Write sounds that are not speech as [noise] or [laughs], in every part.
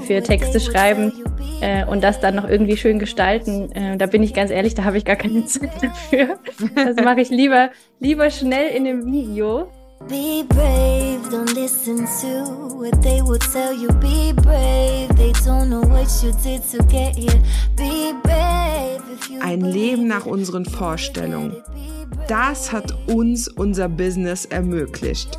Für Texte schreiben äh, und das dann noch irgendwie schön gestalten, äh, da bin ich ganz ehrlich, da habe ich gar keine Zeit [laughs] dafür. Das mache ich lieber, lieber schnell in einem Video. Be brave, don't listen to what they will tell you. Be brave, they don't know what you did to get here. Be brave. Ein Leben nach unseren Vorstellungen. Das hat uns unser Business ermöglicht.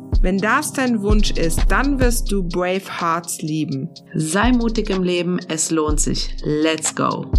Wenn das dein Wunsch ist, dann wirst du Brave Hearts lieben. Sei mutig im Leben, es lohnt sich. Let's go!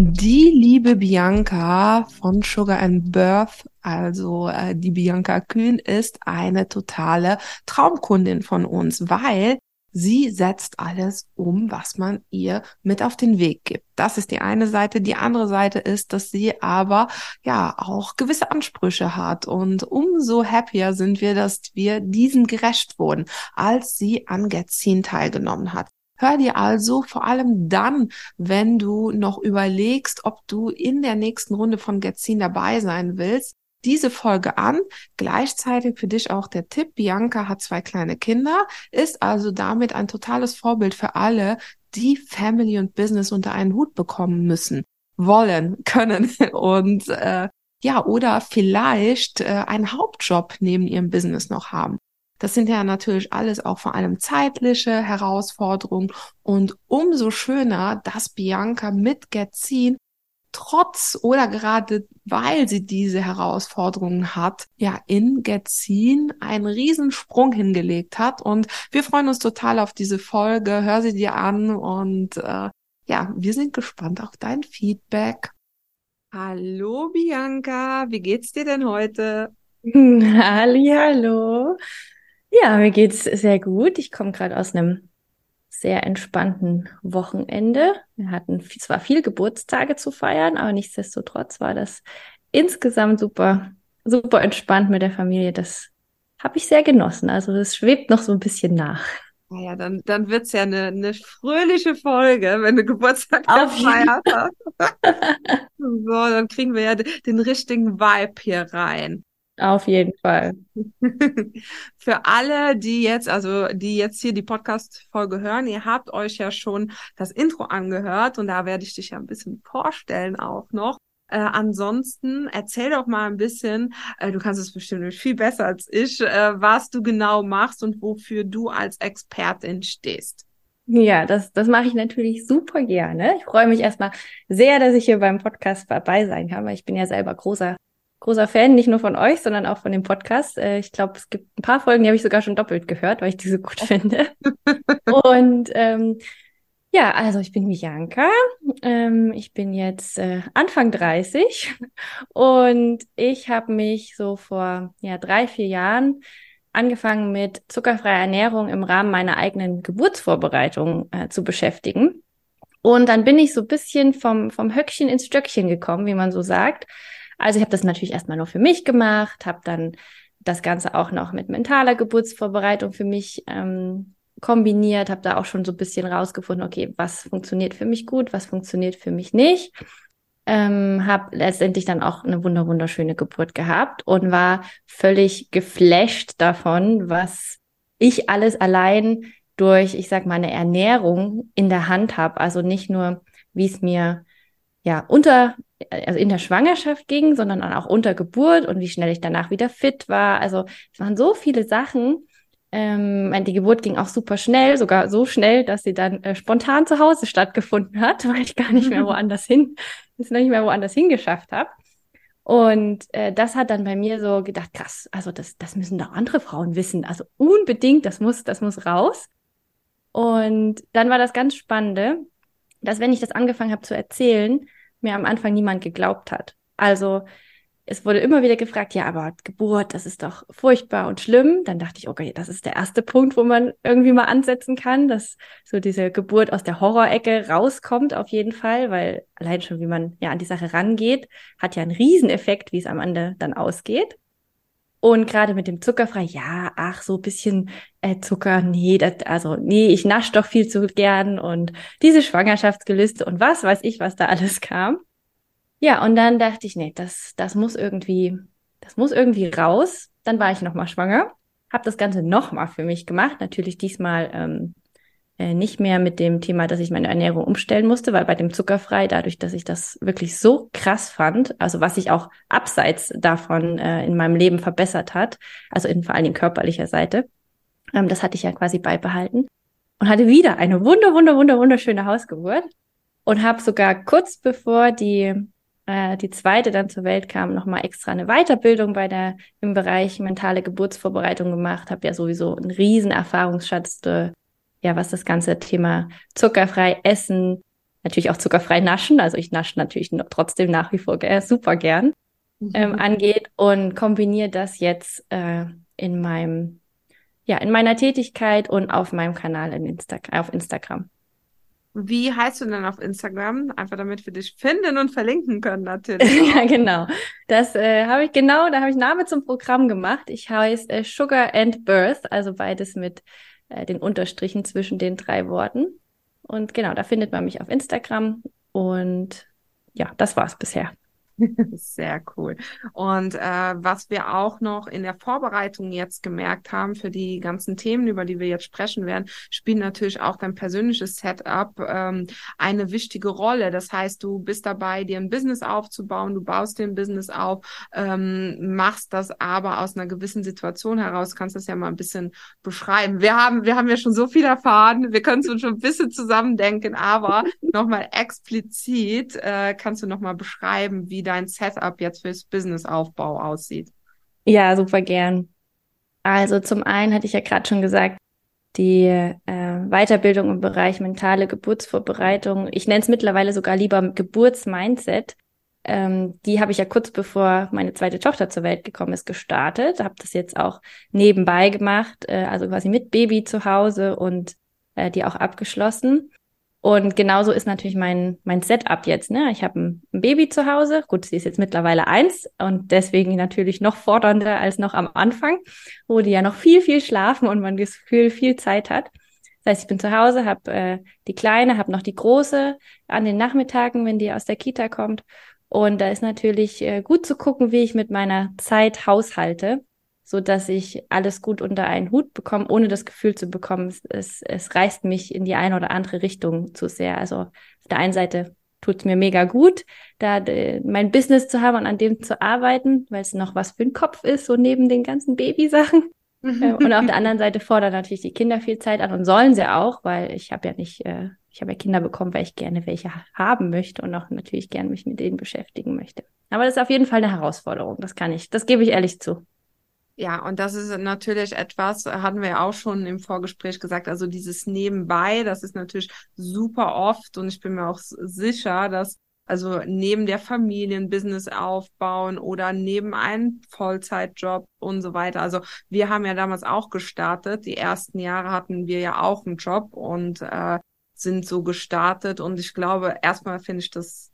Die liebe Bianca von Sugar and Birth, also äh, die Bianca Kühn, ist eine totale Traumkundin von uns, weil Sie setzt alles um, was man ihr mit auf den Weg gibt. Das ist die eine Seite. Die andere Seite ist, dass sie aber ja auch gewisse Ansprüche hat. Und umso happier sind wir, dass wir diesen gerecht wurden, als sie an Getzin teilgenommen hat. Hör dir also vor allem dann, wenn du noch überlegst, ob du in der nächsten Runde von Getzin dabei sein willst, diese Folge an. Gleichzeitig für dich auch der Tipp. Bianca hat zwei kleine Kinder, ist also damit ein totales Vorbild für alle, die Family und Business unter einen Hut bekommen müssen, wollen, [laughs] können und äh, ja, oder vielleicht äh, einen Hauptjob neben ihrem Business noch haben. Das sind ja natürlich alles auch vor allem zeitliche Herausforderungen und umso schöner, dass Bianca mit Getzin trotz oder gerade weil sie diese Herausforderungen hat, ja in Getzin einen Riesensprung hingelegt hat. Und wir freuen uns total auf diese Folge. Hör sie dir an und äh, ja, wir sind gespannt auf dein Feedback. Hallo Bianca, wie geht's dir denn heute? [laughs] Halli, hallo. Ja, mir geht's sehr gut. Ich komme gerade aus einem sehr entspannten Wochenende. Wir hatten zwar viel Geburtstage zu feiern, aber nichtsdestotrotz war das insgesamt super, super entspannt mit der Familie. Das habe ich sehr genossen. Also das schwebt noch so ein bisschen nach. Naja, dann, dann wird's ja eine, eine fröhliche Folge, wenn du Geburtstag gefeiert hast. [laughs] so, dann kriegen wir ja den richtigen Vibe hier rein. Auf jeden Fall. [laughs] Für alle, die jetzt, also die jetzt hier die Podcast-Folge hören, ihr habt euch ja schon das Intro angehört und da werde ich dich ja ein bisschen vorstellen auch noch. Äh, ansonsten erzähl doch mal ein bisschen, äh, du kannst es bestimmt viel besser als ich, äh, was du genau machst und wofür du als Expertin stehst. Ja, das, das mache ich natürlich super gerne. Ich freue mich erstmal sehr, dass ich hier beim Podcast dabei sein kann, weil ich bin ja selber großer großer Fan, nicht nur von euch, sondern auch von dem Podcast. Äh, ich glaube, es gibt ein paar Folgen, die habe ich sogar schon doppelt gehört, weil ich die so gut [laughs] finde. und ähm, ja, also ich bin Bianca. Ähm, ich bin jetzt äh, Anfang 30 und ich habe mich so vor ja, drei, vier Jahren angefangen mit zuckerfreier Ernährung im Rahmen meiner eigenen Geburtsvorbereitung äh, zu beschäftigen. Und dann bin ich so ein bisschen vom, vom Höckchen ins Stöckchen gekommen, wie man so sagt also ich habe das natürlich erstmal nur für mich gemacht, habe dann das Ganze auch noch mit mentaler Geburtsvorbereitung für mich ähm, kombiniert, habe da auch schon so ein bisschen rausgefunden, okay, was funktioniert für mich gut, was funktioniert für mich nicht. Ähm, habe letztendlich dann auch eine wunder wunderschöne Geburt gehabt und war völlig geflasht davon, was ich alles allein durch, ich sag mal, eine Ernährung in der Hand habe. Also nicht nur, wie es mir ja unter also in der Schwangerschaft ging, sondern auch unter Geburt und wie schnell ich danach wieder fit war. Also es waren so viele Sachen. Ähm, die Geburt ging auch super schnell, sogar so schnell, dass sie dann äh, spontan zu Hause stattgefunden hat, [laughs] weil ich gar nicht mehr woanders hin, es nicht mehr woanders hingeschafft habe. Und äh, das hat dann bei mir so gedacht, krass, also das, das müssen doch andere Frauen wissen. Also unbedingt, das muss, das muss raus. Und dann war das ganz Spannende, dass wenn ich das angefangen habe zu erzählen, mir am Anfang niemand geglaubt hat. Also es wurde immer wieder gefragt, ja, aber Geburt, das ist doch furchtbar und schlimm. Dann dachte ich, okay, das ist der erste Punkt, wo man irgendwie mal ansetzen kann, dass so diese Geburt aus der Horrorecke rauskommt auf jeden Fall, weil allein schon, wie man ja an die Sache rangeht, hat ja einen Rieseneffekt, wie es am Ende dann ausgeht. Und gerade mit dem Zuckerfrei, ja, ach, so bisschen äh, Zucker, nee, das, also nee, ich nasch doch viel zu gern und diese Schwangerschaftsgelüste und was weiß ich, was da alles [laughs] kam. Ja, und dann dachte ich, nee, das, das muss irgendwie, das muss irgendwie raus. Dann war ich nochmal schwanger, habe das Ganze nochmal für mich gemacht. Natürlich diesmal ähm, äh, nicht mehr mit dem Thema, dass ich meine Ernährung umstellen musste, weil bei dem Zuckerfrei, dadurch, dass ich das wirklich so krass fand, also was sich auch abseits davon äh, in meinem Leben verbessert hat, also in vor allen Dingen körperlicher Seite, ähm, das hatte ich ja quasi beibehalten und hatte wieder eine wunder, wunder, wunder, wunderschöne Hausgeburt und habe sogar kurz bevor die äh, die zweite dann zur Welt kam, nochmal extra eine Weiterbildung bei der im Bereich mentale Geburtsvorbereitung gemacht, habe ja sowieso einen riesen Erfahrungsschatz äh, ja, was das ganze Thema zuckerfrei essen, natürlich auch zuckerfrei naschen, also ich nasche natürlich trotzdem nach wie vor super gern, mhm. ähm, angeht und kombiniere das jetzt äh, in meinem, ja, in meiner Tätigkeit und auf meinem Kanal in Insta auf Instagram. Wie heißt du denn auf Instagram? Einfach damit wir dich finden und verlinken können, natürlich. [laughs] ja, genau. Das äh, habe ich genau, da habe ich Name zum Programm gemacht. Ich heiße äh, Sugar and Birth, also beides mit äh, den Unterstrichen zwischen den drei Worten. Und genau, da findet man mich auf Instagram. Und ja, das war's bisher. [laughs] Sehr cool. Und äh, was wir auch noch in der Vorbereitung jetzt gemerkt haben für die ganzen Themen, über die wir jetzt sprechen werden, spielt natürlich auch dein persönliches Setup ähm, eine wichtige Rolle. Das heißt, du bist dabei, dir ein Business aufzubauen, du baust dir ein Business auf, ähm, machst das aber aus einer gewissen Situation heraus. Kannst das ja mal ein bisschen beschreiben. Wir haben, wir haben ja schon so viel erfahren, wir können es uns schon ein bisschen zusammendenken, aber nochmal explizit äh, kannst du nochmal beschreiben, wie dein Setup jetzt fürs Businessaufbau aussieht. Ja, super gern. Also zum einen hatte ich ja gerade schon gesagt, die äh, Weiterbildung im Bereich mentale Geburtsvorbereitung, ich nenne es mittlerweile sogar lieber Geburtsmindset, ähm, die habe ich ja kurz bevor meine zweite Tochter zur Welt gekommen ist, gestartet. Habe das jetzt auch nebenbei gemacht, äh, also quasi mit Baby zu Hause und äh, die auch abgeschlossen. Und genauso ist natürlich mein, mein Setup jetzt. Ne? Ich habe ein, Baby zu Hause. Gut, sie ist jetzt mittlerweile eins und deswegen natürlich noch fordernder als noch am Anfang, wo die ja noch viel, viel schlafen und man das Gefühl viel Zeit hat. Das heißt, ich bin zu Hause, habe äh, die Kleine, habe noch die Große an den Nachmittagen, wenn die aus der Kita kommt. Und da ist natürlich äh, gut zu gucken, wie ich mit meiner Zeit haushalte so dass ich alles gut unter einen Hut bekomme, ohne das Gefühl zu bekommen, es, es, reißt mich in die eine oder andere Richtung zu sehr. Also auf der einen Seite tut es mir mega gut, da äh, mein Business zu haben und an dem zu arbeiten, weil es noch was für den Kopf ist, so neben den ganzen Babysachen. äh, und auf der anderen Seite fordern natürlich die Kinder viel Zeit an und sollen sie auch, weil ich habe ja nicht, äh, ich habe ja Kinder bekommen, weil ich gerne welche haben möchte und auch natürlich gerne mich mit denen beschäftigen möchte. Aber das ist auf jeden Fall eine Herausforderung, das kann ich, das gebe ich ehrlich zu. Ja, und das ist natürlich etwas, hatten wir ja auch schon im Vorgespräch gesagt, also dieses Nebenbei, das ist natürlich super oft und ich bin mir auch sicher, dass also neben der Familienbusiness aufbauen oder neben einem Vollzeitjob und so weiter. Also wir haben ja damals auch gestartet. Die ersten Jahre hatten wir ja auch einen Job und äh, sind so gestartet. Und ich glaube, erstmal finde ich das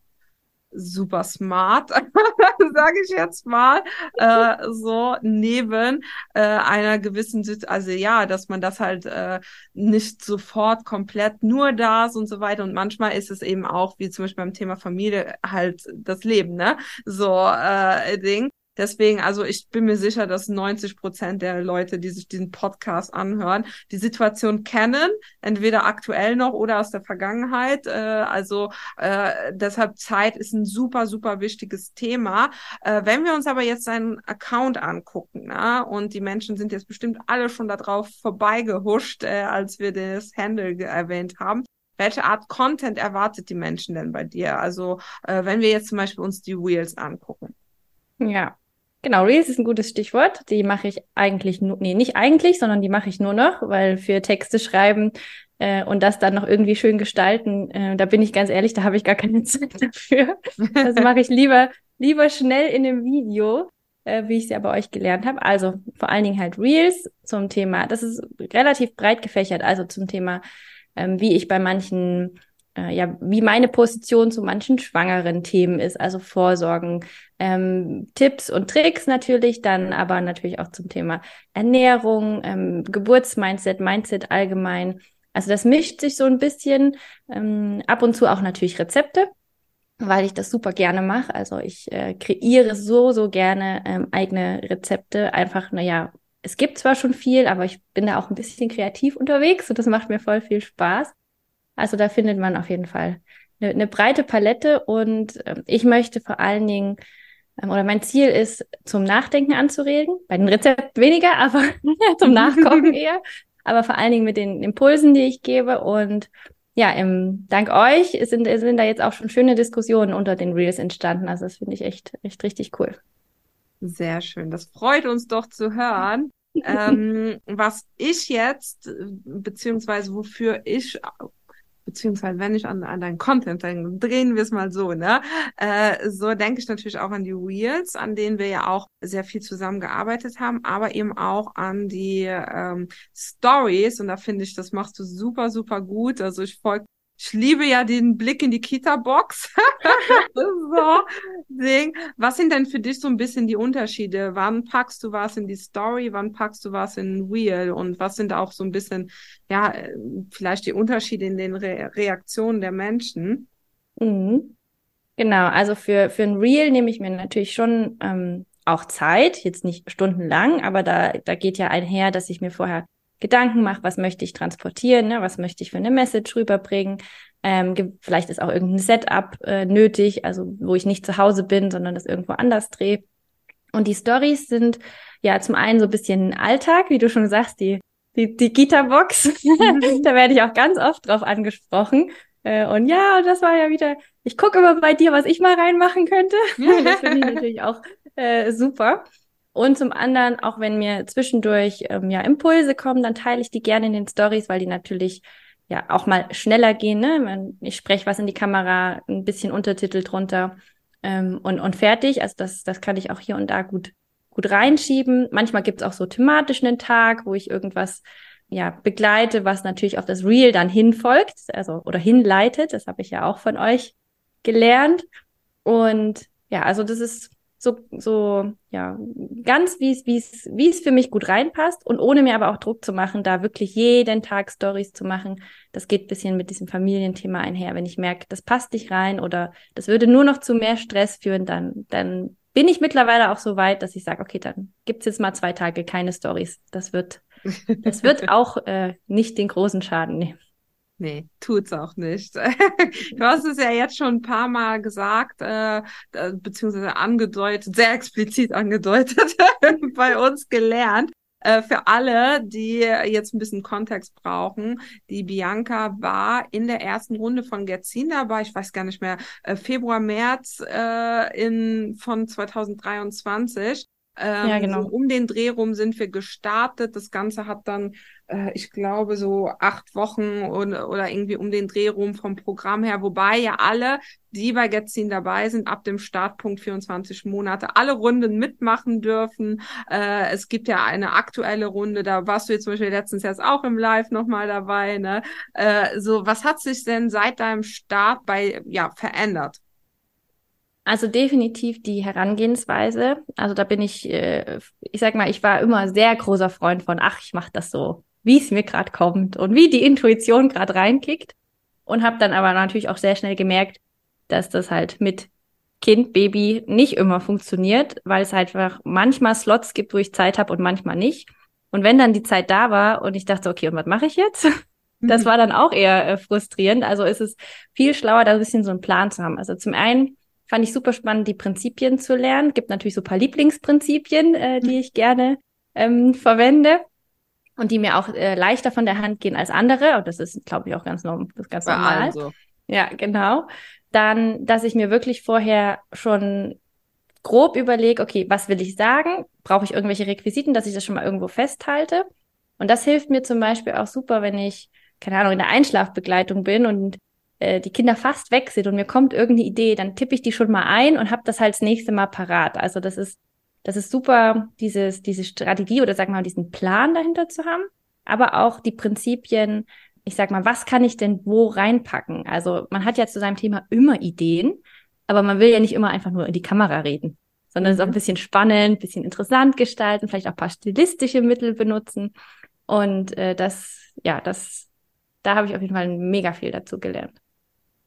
super smart, [laughs] sage ich jetzt mal, äh, so neben äh, einer gewissen, also ja, dass man das halt äh, nicht sofort komplett nur das und so weiter. Und manchmal ist es eben auch, wie zum Beispiel beim Thema Familie, halt das Leben, ne? So äh, Ding. Deswegen, also ich bin mir sicher, dass 90 Prozent der Leute, die sich diesen Podcast anhören, die Situation kennen, entweder aktuell noch oder aus der Vergangenheit. Äh, also äh, deshalb Zeit ist ein super, super wichtiges Thema. Äh, wenn wir uns aber jetzt seinen Account angucken, na, und die Menschen sind jetzt bestimmt alle schon darauf vorbeigehuscht, äh, als wir das Handle erwähnt haben. Welche Art Content erwartet die Menschen denn bei dir? Also äh, wenn wir jetzt zum Beispiel uns die Wheels angucken. Ja, Genau, Reels ist ein gutes Stichwort. Die mache ich eigentlich nur, nee, nicht eigentlich, sondern die mache ich nur noch, weil für Texte schreiben äh, und das dann noch irgendwie schön gestalten, äh, da bin ich ganz ehrlich, da habe ich gar keine [laughs] Zeit dafür. Das mache ich lieber lieber schnell in dem Video, äh, wie ich es ja bei euch gelernt habe. Also vor allen Dingen halt Reels zum Thema, das ist relativ breit gefächert, also zum Thema, ähm, wie ich bei manchen äh, ja, wie meine Position zu manchen schwangeren Themen ist, also Vorsorgen, ähm, Tipps und Tricks natürlich, dann aber natürlich auch zum Thema Ernährung, ähm, Geburtsmindset, Mindset allgemein. Also das mischt sich so ein bisschen, ähm, ab und zu auch natürlich Rezepte, weil ich das super gerne mache. Also ich äh, kreiere so, so gerne ähm, eigene Rezepte. Einfach, naja, es gibt zwar schon viel, aber ich bin da auch ein bisschen kreativ unterwegs und das macht mir voll viel Spaß. Also da findet man auf jeden Fall eine, eine breite Palette und äh, ich möchte vor allen Dingen ähm, oder mein Ziel ist, zum Nachdenken anzuregen. Bei den Rezepten weniger, [laughs] aber [laughs] zum Nachkochen eher. Aber vor allen Dingen mit den Impulsen, die ich gebe. Und ja, im, dank euch sind, sind da jetzt auch schon schöne Diskussionen unter den Reels entstanden. Also das finde ich echt, echt richtig cool. Sehr schön. Das freut uns doch zu hören. [laughs] ähm, was ich jetzt, beziehungsweise wofür ich beziehungsweise wenn ich an, an deinen Content denke, drehen wir es mal so, ne? Äh, so denke ich natürlich auch an die Reels, an denen wir ja auch sehr viel zusammengearbeitet haben, aber eben auch an die ähm, Stories und da finde ich, das machst du super, super gut. Also ich folge ich liebe ja den Blick in die Kita-Box. [laughs] so. Was sind denn für dich so ein bisschen die Unterschiede? Wann packst du was in die Story? Wann packst du was in Real? Und was sind auch so ein bisschen, ja, vielleicht die Unterschiede in den Re Reaktionen der Menschen? Mhm. Genau, also für, für ein Real nehme ich mir natürlich schon ähm, auch Zeit, jetzt nicht stundenlang, aber da, da geht ja einher, dass ich mir vorher Gedanken mache, was möchte ich transportieren, ne? was möchte ich für eine Message rüberbringen. Ähm, vielleicht ist auch irgendein Setup äh, nötig, also wo ich nicht zu Hause bin, sondern das irgendwo anders drehe. Und die Stories sind ja zum einen so ein bisschen Alltag, wie du schon sagst, die, die, die Gita-Box. [laughs] da werde ich auch ganz oft drauf angesprochen. Äh, und ja, das war ja wieder, ich gucke immer bei dir, was ich mal reinmachen könnte. das finde ich [laughs] natürlich auch äh, super. Und zum anderen, auch wenn mir zwischendurch ähm, ja Impulse kommen, dann teile ich die gerne in den Stories, weil die natürlich ja auch mal schneller gehen. Ne? Ich spreche was in die Kamera, ein bisschen Untertitel drunter ähm, und, und fertig. Also das, das kann ich auch hier und da gut, gut reinschieben. Manchmal gibt's auch so thematisch einen Tag, wo ich irgendwas ja begleite, was natürlich auf das Reel dann hinfolgt, also oder hinleitet. Das habe ich ja auch von euch gelernt. Und ja, also das ist so, so, ja, ganz wie es, wie es, wie es für mich gut reinpasst und ohne mir aber auch Druck zu machen, da wirklich jeden Tag Stories zu machen. Das geht bisschen mit diesem Familienthema einher. Wenn ich merke, das passt nicht rein oder das würde nur noch zu mehr Stress führen, dann, dann bin ich mittlerweile auch so weit, dass ich sage, okay, dann gibt's jetzt mal zwei Tage keine Stories. Das wird, das wird [laughs] auch äh, nicht den großen Schaden nehmen. Nee, tut's auch nicht. [laughs] du hast es ja jetzt schon ein paar Mal gesagt, äh, beziehungsweise angedeutet, sehr explizit angedeutet, [laughs] bei uns gelernt. Äh, für alle, die jetzt ein bisschen Kontext brauchen, die Bianca war in der ersten Runde von Getzin dabei, ich weiß gar nicht mehr, äh, Februar, März äh, in, von 2023. Ähm, ja, genau. So um den Dreh rum sind wir gestartet. Das Ganze hat dann, äh, ich glaube, so acht Wochen oder, oder irgendwie um den Dreh rum vom Programm her. Wobei ja alle, die bei Getzin dabei sind, ab dem Startpunkt 24 Monate alle Runden mitmachen dürfen. Äh, es gibt ja eine aktuelle Runde, da warst du jetzt zum Beispiel letztens jetzt auch im Live nochmal dabei. Ne? Äh, so, was hat sich denn seit deinem Start bei ja verändert? Also definitiv die Herangehensweise. Also da bin ich, äh, ich sag mal, ich war immer sehr großer Freund von, ach, ich mache das so, wie es mir gerade kommt und wie die Intuition gerade reinkickt. Und habe dann aber natürlich auch sehr schnell gemerkt, dass das halt mit Kind, Baby nicht immer funktioniert, weil es halt einfach manchmal Slots gibt, wo ich Zeit habe und manchmal nicht. Und wenn dann die Zeit da war und ich dachte, okay, und was mache ich jetzt? Das mhm. war dann auch eher äh, frustrierend. Also ist es viel schlauer, da ein bisschen so einen Plan zu haben. Also zum einen Fand ich super spannend, die Prinzipien zu lernen. Gibt natürlich so ein paar Lieblingsprinzipien, äh, die ich gerne ähm, verwende und die mir auch äh, leichter von der Hand gehen als andere. Und das ist, glaube ich, auch ganz, norm ganz normal. So. Ja, genau. Dann, dass ich mir wirklich vorher schon grob überlege, okay, was will ich sagen? Brauche ich irgendwelche Requisiten, dass ich das schon mal irgendwo festhalte? Und das hilft mir zum Beispiel auch super, wenn ich, keine Ahnung, in der Einschlafbegleitung bin und äh, die Kinder fast weg sind und mir kommt irgendeine Idee, dann tippe ich die schon mal ein und habe das halt das nächste Mal parat. Also das ist, das ist super, dieses, diese Strategie oder sag mal, diesen Plan dahinter zu haben, aber auch die Prinzipien, ich sag mal, was kann ich denn wo reinpacken? Also man hat ja zu seinem Thema immer Ideen, aber man will ja nicht immer einfach nur in die Kamera reden, sondern mhm. es auch ein bisschen spannend, ein bisschen interessant gestalten, vielleicht auch ein paar stilistische Mittel benutzen. Und äh, das, ja, das, da habe ich auf jeden Fall mega viel dazu gelernt.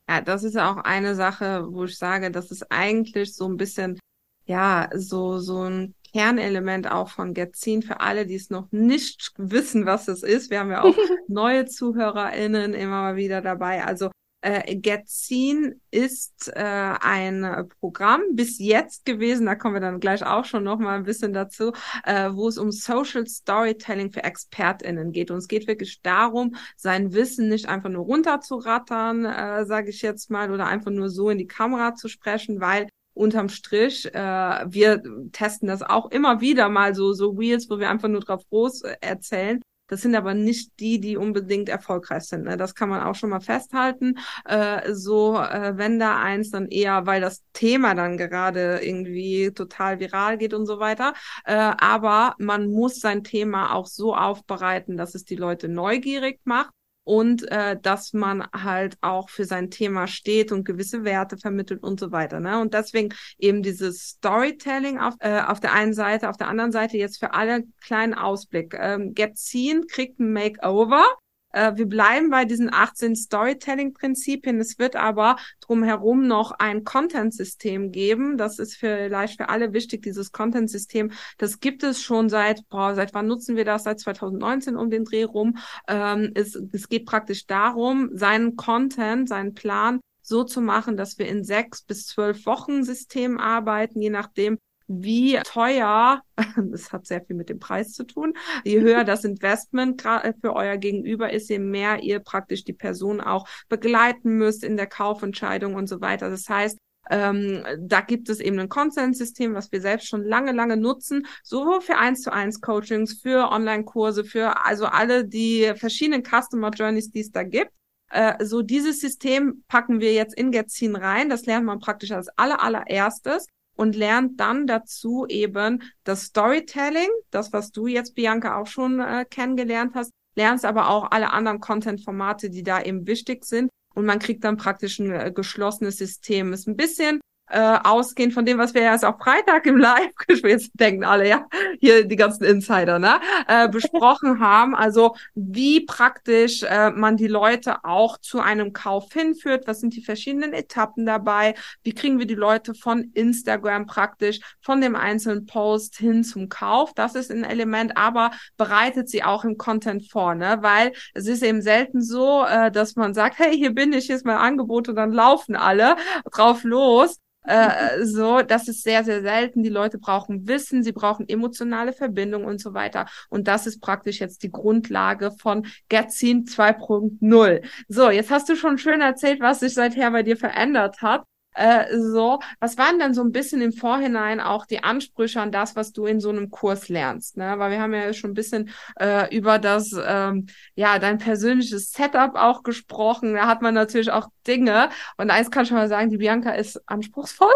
Ja, das ist ja auch eine Sache, wo ich sage, das ist eigentlich so ein bisschen, ja, so, so ein Kernelement auch von Getzin für alle, die es noch nicht wissen, was es ist. Wir haben ja auch [laughs] neue ZuhörerInnen immer mal wieder dabei. Also äh, Getzin ist äh, ein Programm bis jetzt gewesen, da kommen wir dann gleich auch schon noch mal ein bisschen dazu, äh, wo es um Social Storytelling für ExpertInnen geht. Und es geht wirklich darum, sein Wissen nicht einfach nur runterzurattern, äh, sage ich jetzt mal, oder einfach nur so in die Kamera zu sprechen, weil unterm Strich, äh, wir testen das auch immer wieder mal so, so Reels, wo wir einfach nur drauf groß erzählen. Das sind aber nicht die, die unbedingt erfolgreich sind. Ne? Das kann man auch schon mal festhalten. Äh, so, äh, wenn da eins, dann eher, weil das Thema dann gerade irgendwie total viral geht und so weiter. Äh, aber man muss sein Thema auch so aufbereiten, dass es die Leute neugierig macht und äh, dass man halt auch für sein Thema steht und gewisse Werte vermittelt und so weiter. Ne? Und deswegen eben dieses Storytelling auf, äh, auf der einen Seite, auf der anderen Seite jetzt für alle kleinen Ausblick. Ähm, Get Seen kriegt ein Makeover wir bleiben bei diesen 18 Storytelling-Prinzipien. Es wird aber drumherum noch ein Content-System geben. Das ist vielleicht für alle wichtig, dieses Content-System. Das gibt es schon seit, boah, seit wann nutzen wir das? Seit 2019 um den Dreh rum. Ähm, es, es geht praktisch darum, seinen Content, seinen Plan so zu machen, dass wir in sechs bis zwölf Wochen System arbeiten, je nachdem, wie teuer, [laughs] das hat sehr viel mit dem Preis zu tun, je höher das Investment äh, für euer Gegenüber ist, je mehr ihr praktisch die Person auch begleiten müsst in der Kaufentscheidung und so weiter. Das heißt, ähm, da gibt es eben ein Konsenssystem, was wir selbst schon lange, lange nutzen, sowohl für eins zu eins Coachings, für Online-Kurse, für also alle die verschiedenen Customer Journeys, die es da gibt. Äh, so dieses System packen wir jetzt in Getzin rein. Das lernt man praktisch als aller, allererstes und lernt dann dazu eben das Storytelling, das, was du jetzt, Bianca, auch schon äh, kennengelernt hast, lernst aber auch alle anderen Content-Formate, die da eben wichtig sind. Und man kriegt dann praktisch ein äh, geschlossenes System. Ist ein bisschen äh, ausgehend von dem, was wir erst auch Freitag im Live-Gespräch, [laughs] jetzt denken alle, ja, hier die ganzen Insider, ne, äh, [laughs] besprochen haben. Also wie praktisch äh, man die Leute auch zu einem Kauf hinführt, was sind die verschiedenen Etappen dabei, wie kriegen wir die Leute von Instagram praktisch, von dem einzelnen Post hin zum Kauf. Das ist ein Element, aber bereitet sie auch im Content vor, ne? weil es ist eben selten so, äh, dass man sagt, hey, hier bin ich, hier ist mein Angebot und dann laufen alle drauf los, äh, so, das ist sehr, sehr selten. Die Leute brauchen Wissen, sie brauchen emotionale Verbindung und so weiter. Und das ist praktisch jetzt die Grundlage von Getzin 2.0. So, jetzt hast du schon schön erzählt, was sich seither bei dir verändert hat. Äh, so, was waren denn so ein bisschen im Vorhinein auch die Ansprüche an das, was du in so einem Kurs lernst? Ne? Weil wir haben ja schon ein bisschen äh, über das, ähm, ja, dein persönliches Setup auch gesprochen. Da hat man natürlich auch Dinge. Und eins kann ich schon mal sagen, die Bianca ist anspruchsvoll.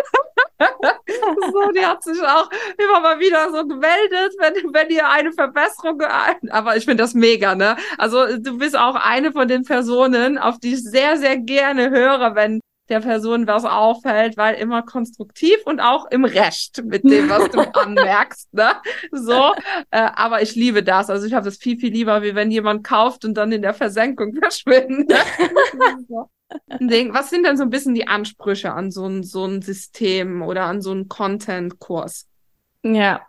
[laughs] so, die hat sich auch immer mal wieder so gemeldet, wenn, wenn ihr eine Verbesserung, aber ich finde das mega, ne? Also du bist auch eine von den Personen, auf die ich sehr, sehr gerne höre, wenn der Person was auffällt, weil immer konstruktiv und auch im Recht mit dem, was du [laughs] anmerkst. Ne? So, äh, aber ich liebe das. Also ich habe das viel, viel lieber, wie wenn jemand kauft und dann in der Versenkung [laughs] verschwindet. [laughs] Was sind denn so ein bisschen die Ansprüche an so ein, so ein System oder an so einen Content-Kurs? Ja,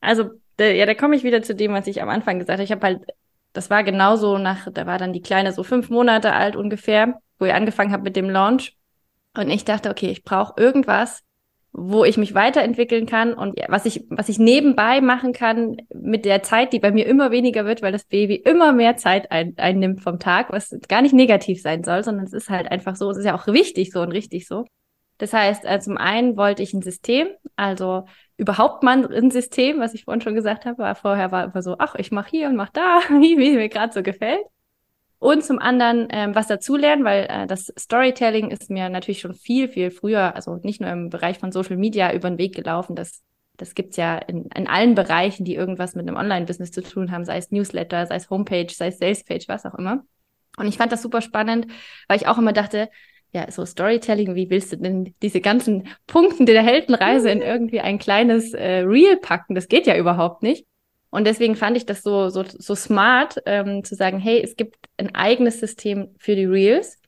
also ja, da komme ich wieder zu dem, was ich am Anfang gesagt habe. Ich habe halt, das war genauso nach, da war dann die Kleine so fünf Monate alt ungefähr, wo ich angefangen habe mit dem Launch. Und ich dachte, okay, ich brauche irgendwas, wo ich mich weiterentwickeln kann und was ich, was ich nebenbei machen kann mit der Zeit, die bei mir immer weniger wird, weil das Baby immer mehr Zeit ein, einnimmt vom Tag, was gar nicht negativ sein soll, sondern es ist halt einfach so, es ist ja auch wichtig so und richtig so. Das heißt, äh, zum einen wollte ich ein System, also überhaupt mal ein System, was ich vorhin schon gesagt habe, war vorher war immer so, ach, ich mache hier und mache da, [laughs] wie, wie mir gerade so gefällt. Und zum anderen ähm, was dazulernen, weil äh, das Storytelling ist mir natürlich schon viel, viel früher, also nicht nur im Bereich von Social Media über den Weg gelaufen. Das, das gibt's ja in, in allen Bereichen, die irgendwas mit einem Online-Business zu tun haben, sei es Newsletter, sei es Homepage, sei es Salespage, was auch immer. Und ich fand das super spannend, weil ich auch immer dachte, ja, so Storytelling, wie willst du denn diese ganzen Punkte der Heldenreise in [laughs] irgendwie ein kleines äh, Reel packen? Das geht ja überhaupt nicht. Und deswegen fand ich das so, so, so smart, ähm, zu sagen, hey, es gibt ein eigenes System für die Reels.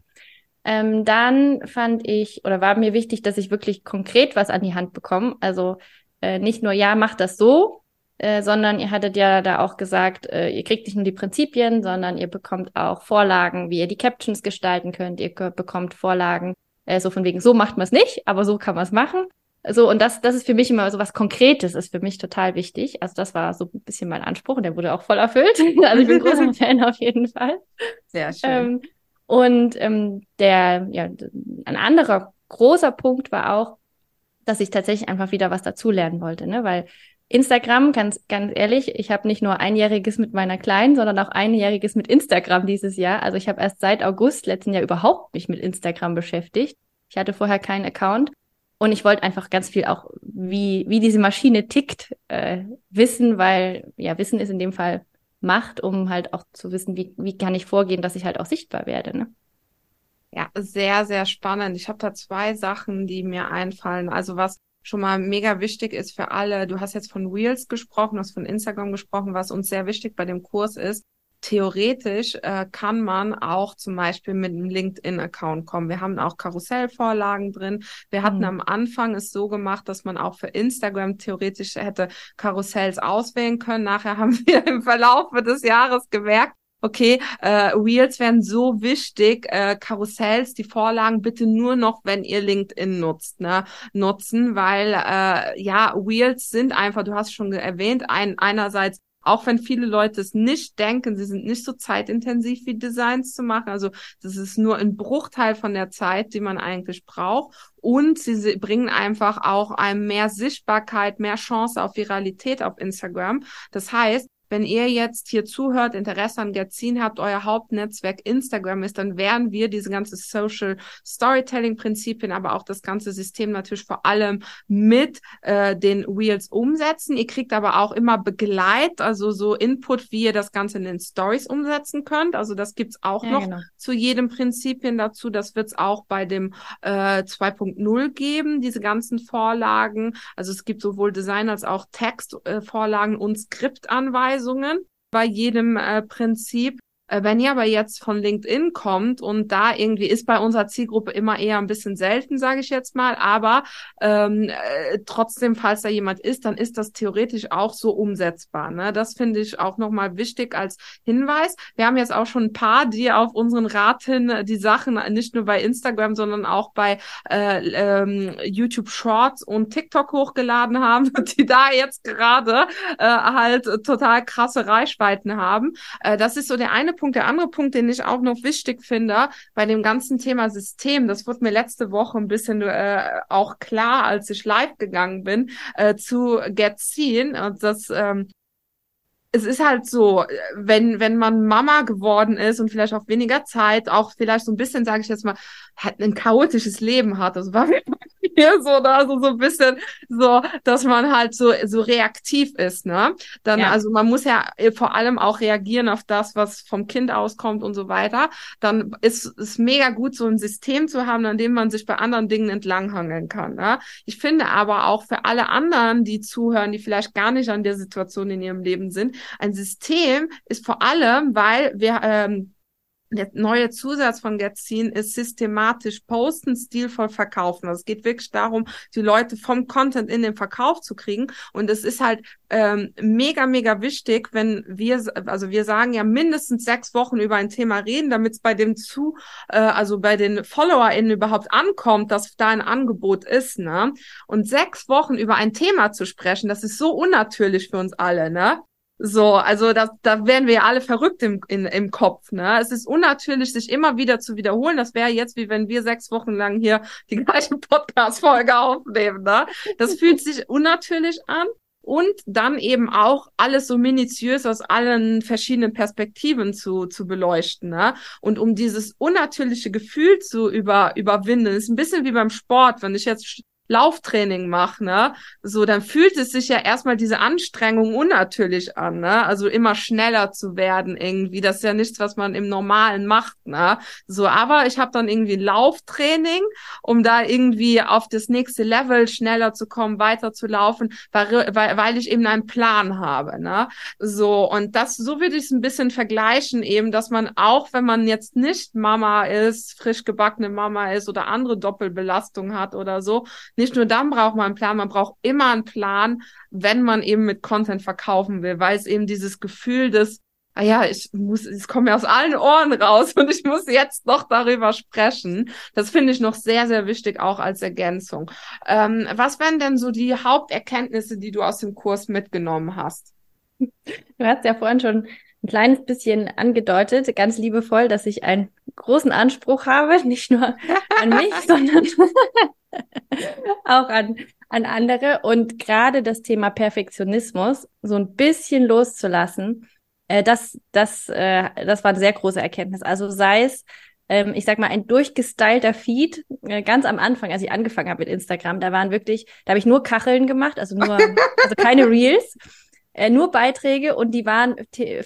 Ähm, dann fand ich oder war mir wichtig, dass ich wirklich konkret was an die Hand bekomme. Also äh, nicht nur, ja, mach das so, äh, sondern ihr hattet ja da auch gesagt, äh, ihr kriegt nicht nur die Prinzipien, sondern ihr bekommt auch Vorlagen, wie ihr die Captions gestalten könnt. Ihr bekommt Vorlagen, äh, so von wegen, so macht man es nicht, aber so kann man es machen. So, und das, das ist für mich immer so was Konkretes, ist für mich total wichtig. Also das war so ein bisschen mein Anspruch und der wurde auch voll erfüllt. [laughs] Also ich bin großer Fan auf jeden Fall. Sehr schön. Ähm, und ähm, der, ja, ein anderer großer Punkt war auch, dass ich tatsächlich einfach wieder was dazulernen wollte, ne? Weil Instagram, ganz, ganz ehrlich, ich habe nicht nur einjähriges mit meiner Kleinen, sondern auch einjähriges mit Instagram dieses Jahr. Also ich habe erst seit August letzten Jahr überhaupt mich mit Instagram beschäftigt. Ich hatte vorher keinen Account und ich wollte einfach ganz viel auch, wie, wie diese Maschine tickt, äh, wissen, weil ja, Wissen ist in dem Fall Macht, um halt auch zu wissen, wie, wie kann ich vorgehen, dass ich halt auch sichtbar werde. Ne? Ja, sehr, sehr spannend. Ich habe da zwei Sachen, die mir einfallen. Also was schon mal mega wichtig ist für alle, du hast jetzt von Reels gesprochen, du hast von Instagram gesprochen, was uns sehr wichtig bei dem Kurs ist, theoretisch äh, kann man auch zum Beispiel mit einem LinkedIn-Account kommen. Wir haben auch Karussellvorlagen drin. Wir hatten mhm. am Anfang es so gemacht, dass man auch für Instagram theoretisch hätte Karussells auswählen können. Nachher [laughs] haben wir im Verlauf des Jahres gemerkt, okay, äh, Reels werden so wichtig, äh, Karussells, die Vorlagen bitte nur noch, wenn ihr LinkedIn nutzt, ne, nutzen, weil äh, ja, Reels sind einfach, du hast schon erwähnt, ein, einerseits auch wenn viele Leute es nicht denken, sie sind nicht so zeitintensiv wie Designs zu machen. Also das ist nur ein Bruchteil von der Zeit, die man eigentlich braucht. Und sie bringen einfach auch einem mehr Sichtbarkeit, mehr Chance auf Viralität auf Instagram. Das heißt, wenn ihr jetzt hier zuhört, Interesse an Gazin habt, euer Hauptnetzwerk Instagram ist, dann werden wir diese ganze Social Storytelling Prinzipien, aber auch das ganze System natürlich vor allem mit äh, den Wheels umsetzen. Ihr kriegt aber auch immer Begleit, also so Input, wie ihr das Ganze in den Stories umsetzen könnt. Also das gibt's auch ja, noch genau. zu jedem Prinzipien dazu. Das wird's auch bei dem äh, 2.0 geben, diese ganzen Vorlagen. Also es gibt sowohl Design als auch Textvorlagen äh, und Skriptanweisungen. Anweisungen bei jedem äh, Prinzip. Äh, wenn ihr aber jetzt von LinkedIn kommt und da irgendwie ist bei unserer Zielgruppe immer eher ein bisschen selten, sage ich jetzt mal, aber ähm, äh, trotzdem, falls da jemand ist, dann ist das theoretisch auch so umsetzbar. Ne? Das finde ich auch nochmal wichtig als Hinweis. Wir haben jetzt auch schon ein paar, die auf unseren Rat hin die Sachen nicht nur bei Instagram, sondern auch bei äh, ähm, YouTube Shorts und TikTok hochgeladen haben, [laughs] die da jetzt gerade äh, halt total krasse Reichweiten haben. Äh, das ist so der eine Punkt. Der andere Punkt, den ich auch noch wichtig finde bei dem ganzen Thema System, das wurde mir letzte Woche ein bisschen äh, auch klar, als ich live gegangen bin, äh, zu Get Seen. Und das ähm, es ist halt so, wenn, wenn man Mama geworden ist und vielleicht auch weniger Zeit, auch vielleicht so ein bisschen, sage ich jetzt mal, halt ein chaotisches Leben hat. Das war [laughs] mir so, da also so ein bisschen so, dass man halt so, so reaktiv ist, ne? Dann, ja. also man muss ja vor allem auch reagieren auf das, was vom Kind auskommt und so weiter. Dann ist es mega gut, so ein System zu haben, an dem man sich bei anderen Dingen entlanghangeln kann. Ne? Ich finde aber auch für alle anderen, die zuhören, die vielleicht gar nicht an der Situation in ihrem Leben sind, ein System ist vor allem, weil wir ähm, der neue Zusatz von Getzin ist systematisch posten, stilvoll verkaufen. Also es geht wirklich darum, die Leute vom Content in den Verkauf zu kriegen. Und es ist halt ähm, mega, mega wichtig, wenn wir, also wir sagen ja mindestens sechs Wochen über ein Thema reden, damit es bei dem zu, äh, also bei den FollowerInnen überhaupt ankommt, dass da ein Angebot ist, ne? Und sechs Wochen über ein Thema zu sprechen, das ist so unnatürlich für uns alle, ne? So, also da, da werden wir ja alle verrückt im, in, im Kopf. Ne? Es ist unnatürlich, sich immer wieder zu wiederholen. Das wäre jetzt, wie wenn wir sechs Wochen lang hier die [laughs] gleiche Podcast-Folge aufnehmen. Ne? Das fühlt sich unnatürlich an. und dann eben auch alles so minutiös aus allen verschiedenen Perspektiven zu, zu beleuchten. Ne? Und um dieses unnatürliche Gefühl zu über, überwinden, ist ein bisschen wie beim Sport. Wenn ich jetzt Lauftraining mache, ne, so, dann fühlt es sich ja erstmal diese Anstrengung unnatürlich an, ne, also immer schneller zu werden irgendwie, das ist ja nichts, was man im Normalen macht, ne, so, aber ich habe dann irgendwie Lauftraining, um da irgendwie auf das nächste Level schneller zu kommen, weiter zu laufen, weil, weil, weil ich eben einen Plan habe, ne, so, und das, so würde ich es ein bisschen vergleichen eben, dass man auch, wenn man jetzt nicht Mama ist, frisch gebackene Mama ist oder andere Doppelbelastung hat oder so, nicht nur dann braucht man einen Plan, man braucht immer einen Plan, wenn man eben mit Content verkaufen will, weil es eben dieses Gefühl des, ah ja, ich muss, es kommt mir aus allen Ohren raus und ich muss jetzt noch darüber sprechen. Das finde ich noch sehr, sehr wichtig, auch als Ergänzung. Ähm, was wären denn so die Haupterkenntnisse, die du aus dem Kurs mitgenommen hast? Du hast ja vorhin schon ein kleines bisschen angedeutet, ganz liebevoll, dass ich einen großen Anspruch habe, [laughs] nicht nur an mich, [laughs] sondern [laughs] auch an, an andere. Und gerade das Thema Perfektionismus so ein bisschen loszulassen, äh, das, das, äh, das war eine sehr große Erkenntnis. Also sei es, ähm, ich sag mal, ein durchgestylter Feed, äh, ganz am Anfang, als ich angefangen habe mit Instagram, da waren wirklich, da habe ich nur Kacheln gemacht, also nur, also keine Reels. Äh, nur Beiträge und die waren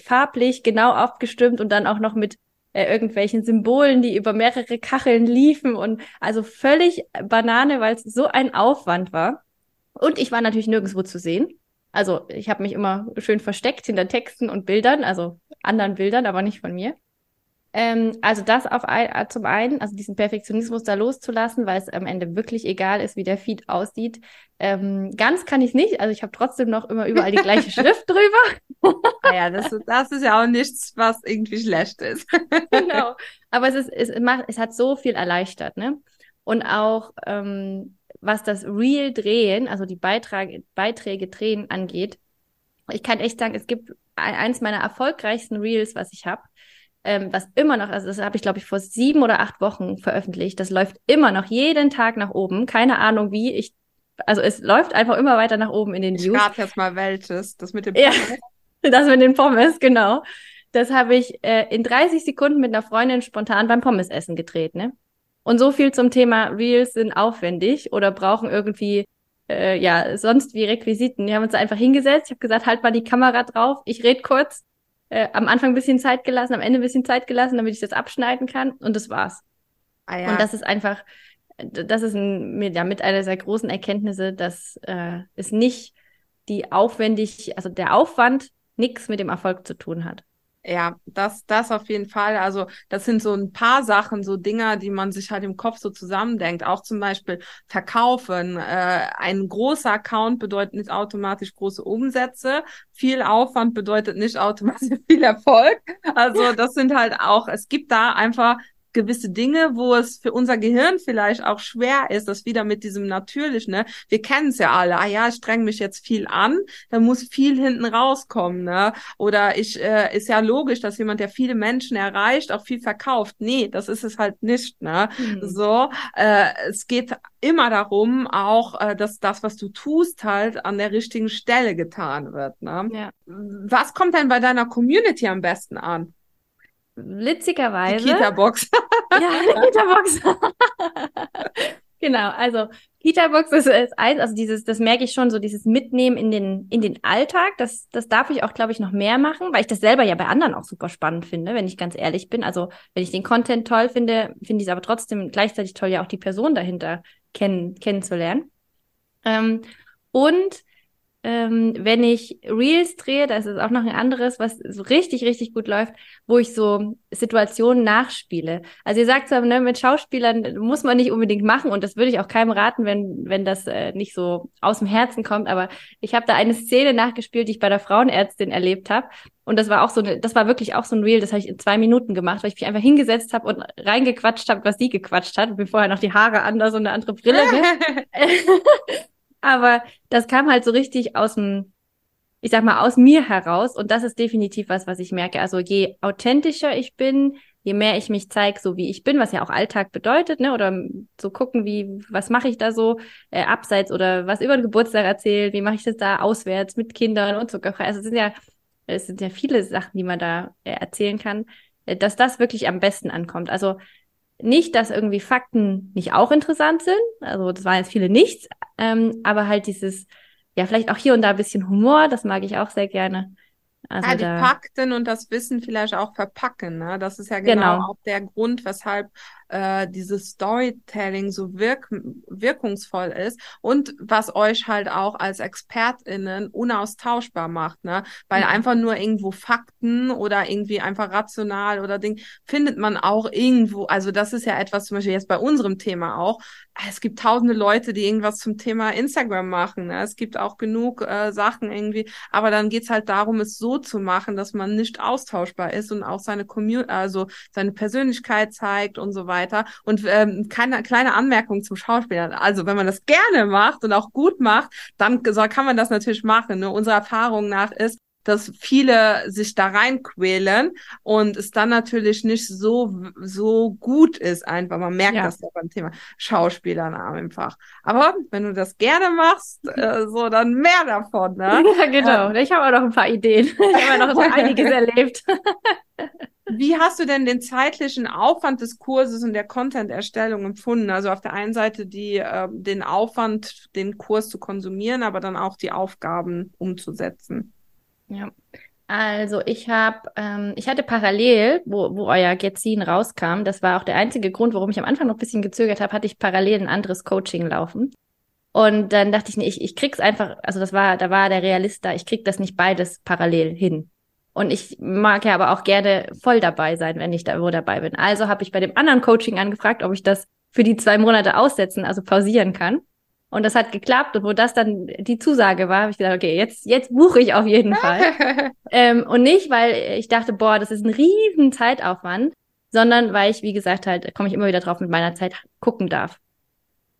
farblich genau abgestimmt und dann auch noch mit äh, irgendwelchen Symbolen, die über mehrere Kacheln liefen und also völlig Banane, weil es so ein Aufwand war. Und ich war natürlich nirgendwo zu sehen. Also ich habe mich immer schön versteckt hinter Texten und Bildern, also anderen Bildern, aber nicht von mir. Ähm, also das auf ein, äh, zum einen, also diesen Perfektionismus da loszulassen, weil es am Ende wirklich egal ist, wie der Feed aussieht. Ähm, ganz kann ich nicht, also ich habe trotzdem noch immer überall die gleiche [laughs] Schrift drüber. naja, das, das ist ja auch nichts, was irgendwie schlecht ist. [laughs] genau. Aber es ist, es macht, es hat so viel erleichtert, ne? Und auch ähm, was das Real drehen, also die Beitrag, Beiträge drehen angeht, ich kann echt sagen, es gibt eins meiner erfolgreichsten Reels, was ich habe ähm, was immer noch, also das habe ich glaube ich vor sieben oder acht Wochen veröffentlicht. Das läuft immer noch jeden Tag nach oben. Keine Ahnung wie. Ich, also es läuft einfach immer weiter nach oben in den Views. Ich jetzt mal welches. Das mit dem Pommes. Ja, [laughs] das mit den Pommes, genau. Das habe ich äh, in 30 Sekunden mit einer Freundin spontan beim Pommesessen gedreht, ne? Und so viel zum Thema Reels sind aufwendig oder brauchen irgendwie äh, ja sonst wie Requisiten. Wir haben uns einfach hingesetzt. Ich habe gesagt, halt mal die Kamera drauf. Ich red kurz äh, am Anfang ein bisschen Zeit gelassen, am Ende ein bisschen Zeit gelassen, damit ich das abschneiden kann und das war's. Ah, ja. Und das ist einfach, das ist ein, ja, mit einer sehr großen Erkenntnisse, dass äh, es nicht die aufwendig, also der Aufwand nichts mit dem Erfolg zu tun hat. Ja, das, das auf jeden Fall. Also das sind so ein paar Sachen, so Dinger, die man sich halt im Kopf so zusammendenkt. Auch zum Beispiel verkaufen. Äh, ein großer Account bedeutet nicht automatisch große Umsätze. Viel Aufwand bedeutet nicht automatisch [laughs] viel Erfolg. Also das sind halt auch, es gibt da einfach gewisse Dinge, wo es für unser Gehirn vielleicht auch schwer ist, das wieder mit diesem natürlich, ne? Wir kennen es ja alle. Ah ja, ich streng mich jetzt viel an, da muss viel hinten rauskommen, ne? Oder ich äh, ist ja logisch, dass jemand, der viele Menschen erreicht, auch viel verkauft. Nee, das ist es halt nicht, ne? Mhm. So, äh, es geht immer darum, auch, äh, dass das, was du tust, halt an der richtigen Stelle getan wird. Ne? Ja. Was kommt denn bei deiner Community am besten an? witzigerweise. Die Kita-Box. [laughs] ja, die Kita-Box. [laughs] genau, also Kita-Box ist, ist eins, also dieses, das merke ich schon, so dieses Mitnehmen in den, in den Alltag, das, das darf ich auch, glaube ich, noch mehr machen, weil ich das selber ja bei anderen auch super spannend finde, wenn ich ganz ehrlich bin. Also, wenn ich den Content toll finde, finde ich es aber trotzdem gleichzeitig toll, ja auch die Person dahinter kennen, kennenzulernen. Ähm, und ähm, wenn ich Reels drehe, das ist auch noch ein anderes, was so richtig, richtig gut läuft, wo ich so Situationen nachspiele. Also ihr sagt zwar, ne, mit Schauspielern muss man nicht unbedingt machen und das würde ich auch keinem raten, wenn, wenn das äh, nicht so aus dem Herzen kommt, aber ich habe da eine Szene nachgespielt, die ich bei der Frauenärztin erlebt habe. Und das war auch so, das war wirklich auch so ein Reel, das habe ich in zwei Minuten gemacht, weil ich mich einfach hingesetzt habe und reingequatscht habe, was sie gequatscht hat. Und mir vorher noch die Haare anders und eine andere Brille. [laughs] [laughs] [laughs] Aber das kam halt so richtig aus dem, ich sag mal, aus mir heraus. Und das ist definitiv was, was ich merke. Also je authentischer ich bin, je mehr ich mich zeige, so wie ich bin, was ja auch Alltag bedeutet, ne, oder so gucken, wie, was mache ich da so äh, abseits oder was über den Geburtstag erzählt, wie mache ich das da auswärts mit Kindern und zuckerfrei. Also es sind ja, es sind ja viele Sachen, die man da äh, erzählen kann, äh, dass das wirklich am besten ankommt. Also nicht, dass irgendwie Fakten nicht auch interessant sind, also das waren jetzt viele nichts, ähm, aber halt dieses, ja, vielleicht auch hier und da ein bisschen Humor, das mag ich auch sehr gerne. Also ja, die da... Fakten und das Wissen vielleicht auch verpacken. Ne? Das ist ja genau, genau. auch der Grund, weshalb äh, dieses Storytelling so wirk wirkungsvoll ist und was euch halt auch als ExpertInnen unaustauschbar macht, ne? Weil mhm. einfach nur irgendwo Fakten oder irgendwie einfach rational oder Ding findet man auch irgendwo, also das ist ja etwas zum Beispiel jetzt bei unserem Thema auch. Es gibt tausende Leute, die irgendwas zum Thema Instagram machen. Ne? Es gibt auch genug äh, Sachen irgendwie, aber dann geht's halt darum, es so zu machen, dass man nicht austauschbar ist und auch seine Community, also seine Persönlichkeit zeigt und so weiter weiter. Und ähm, keine kleine Anmerkung zum Schauspieler. Also wenn man das gerne macht und auch gut macht, dann kann man das natürlich machen. Ne? Unsere Erfahrung nach ist, dass viele sich da reinquälen und es dann natürlich nicht so so gut ist einfach. Man merkt ja. das ja beim Thema Schauspielern einfach. Aber wenn du das gerne machst, äh, so dann mehr davon. Ne? [laughs] Ja, genau. Ähm, ich habe auch noch ein paar Ideen. Ich habe noch so [laughs] einiges erlebt. [laughs] Wie hast du denn den zeitlichen Aufwand des Kurses und der Content-Erstellung empfunden? Also auf der einen Seite die, äh, den Aufwand, den Kurs zu konsumieren, aber dann auch die Aufgaben umzusetzen. Ja, also ich habe, ähm, ich hatte parallel, wo, wo euer Getzin rauskam, das war auch der einzige Grund, warum ich am Anfang noch ein bisschen gezögert habe, hatte ich parallel ein anderes Coaching laufen. Und dann dachte ich, nee, ich, ich krieg's einfach, also das war, da war der Realist da, ich krieg das nicht beides parallel hin. Und ich mag ja aber auch gerne voll dabei sein, wenn ich da wo dabei bin. Also habe ich bei dem anderen Coaching angefragt, ob ich das für die zwei Monate aussetzen, also pausieren kann. Und das hat geklappt. Und wo das dann die Zusage war, habe ich gesagt, okay, jetzt, jetzt buche ich auf jeden Fall. [laughs] ähm, und nicht, weil ich dachte, boah, das ist ein riesen Zeitaufwand, sondern weil ich, wie gesagt, halt, komme ich immer wieder drauf, mit meiner Zeit gucken darf.